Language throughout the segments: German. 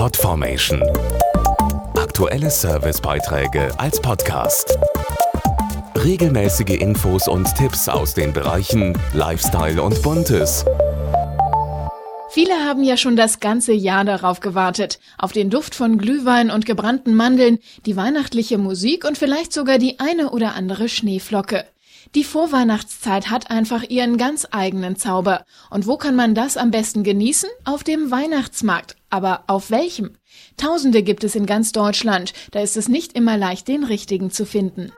Podformation. Aktuelle Servicebeiträge als Podcast. Regelmäßige Infos und Tipps aus den Bereichen Lifestyle und Buntes. Viele haben ja schon das ganze Jahr darauf gewartet, auf den Duft von Glühwein und gebrannten Mandeln, die weihnachtliche Musik und vielleicht sogar die eine oder andere Schneeflocke. Die Vorweihnachtszeit hat einfach ihren ganz eigenen Zauber. Und wo kann man das am besten genießen? Auf dem Weihnachtsmarkt. Aber auf welchem? Tausende gibt es in ganz Deutschland. Da ist es nicht immer leicht, den richtigen zu finden.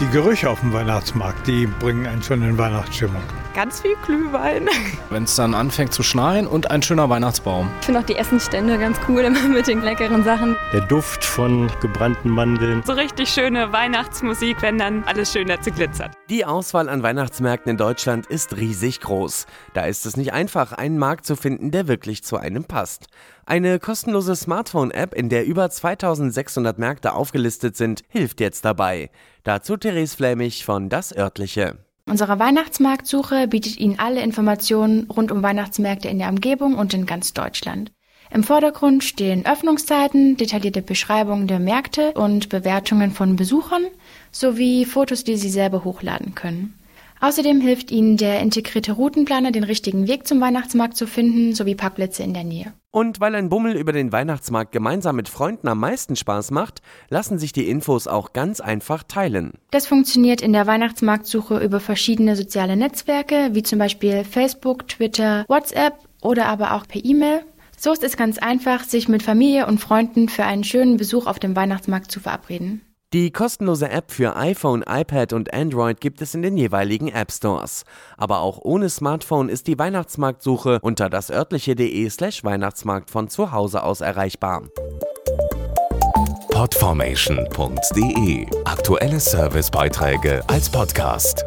Die Gerüche auf dem Weihnachtsmarkt, die bringen einen schon in Weihnachtsstimmung. Ganz viel Glühwein. Wenn es dann anfängt zu schneien und ein schöner Weihnachtsbaum. Ich finde auch die Essenstände ganz cool, immer mit den leckeren Sachen. Der Duft von gebrannten Mandeln. So richtig schöne Weihnachtsmusik, wenn dann alles schön dazu glitzert. Die Auswahl an Weihnachtsmärkten in Deutschland ist riesig groß. Da ist es nicht einfach, einen Markt zu finden, der wirklich zu einem passt. Eine kostenlose Smartphone-App, in der über 2600 Märkte aufgelistet sind, hilft jetzt dabei. Dazu Therese Flämig von Das Örtliche. Unsere Weihnachtsmarktsuche bietet Ihnen alle Informationen rund um Weihnachtsmärkte in der Umgebung und in ganz Deutschland. Im Vordergrund stehen Öffnungszeiten, detaillierte Beschreibungen der Märkte und Bewertungen von Besuchern sowie Fotos, die Sie selber hochladen können. Außerdem hilft Ihnen der integrierte Routenplaner, den richtigen Weg zum Weihnachtsmarkt zu finden, sowie Parkplätze in der Nähe. Und weil ein Bummel über den Weihnachtsmarkt gemeinsam mit Freunden am meisten Spaß macht, lassen sich die Infos auch ganz einfach teilen. Das funktioniert in der Weihnachtsmarktsuche über verschiedene soziale Netzwerke, wie zum Beispiel Facebook, Twitter, WhatsApp oder aber auch per E-Mail. So ist es ganz einfach, sich mit Familie und Freunden für einen schönen Besuch auf dem Weihnachtsmarkt zu verabreden. Die kostenlose App für iPhone, iPad und Android gibt es in den jeweiligen App Stores. Aber auch ohne Smartphone ist die Weihnachtsmarktsuche unter dasörtliche.de slash Weihnachtsmarkt von zu Hause aus erreichbar. Podformation.de Aktuelle Servicebeiträge als Podcast.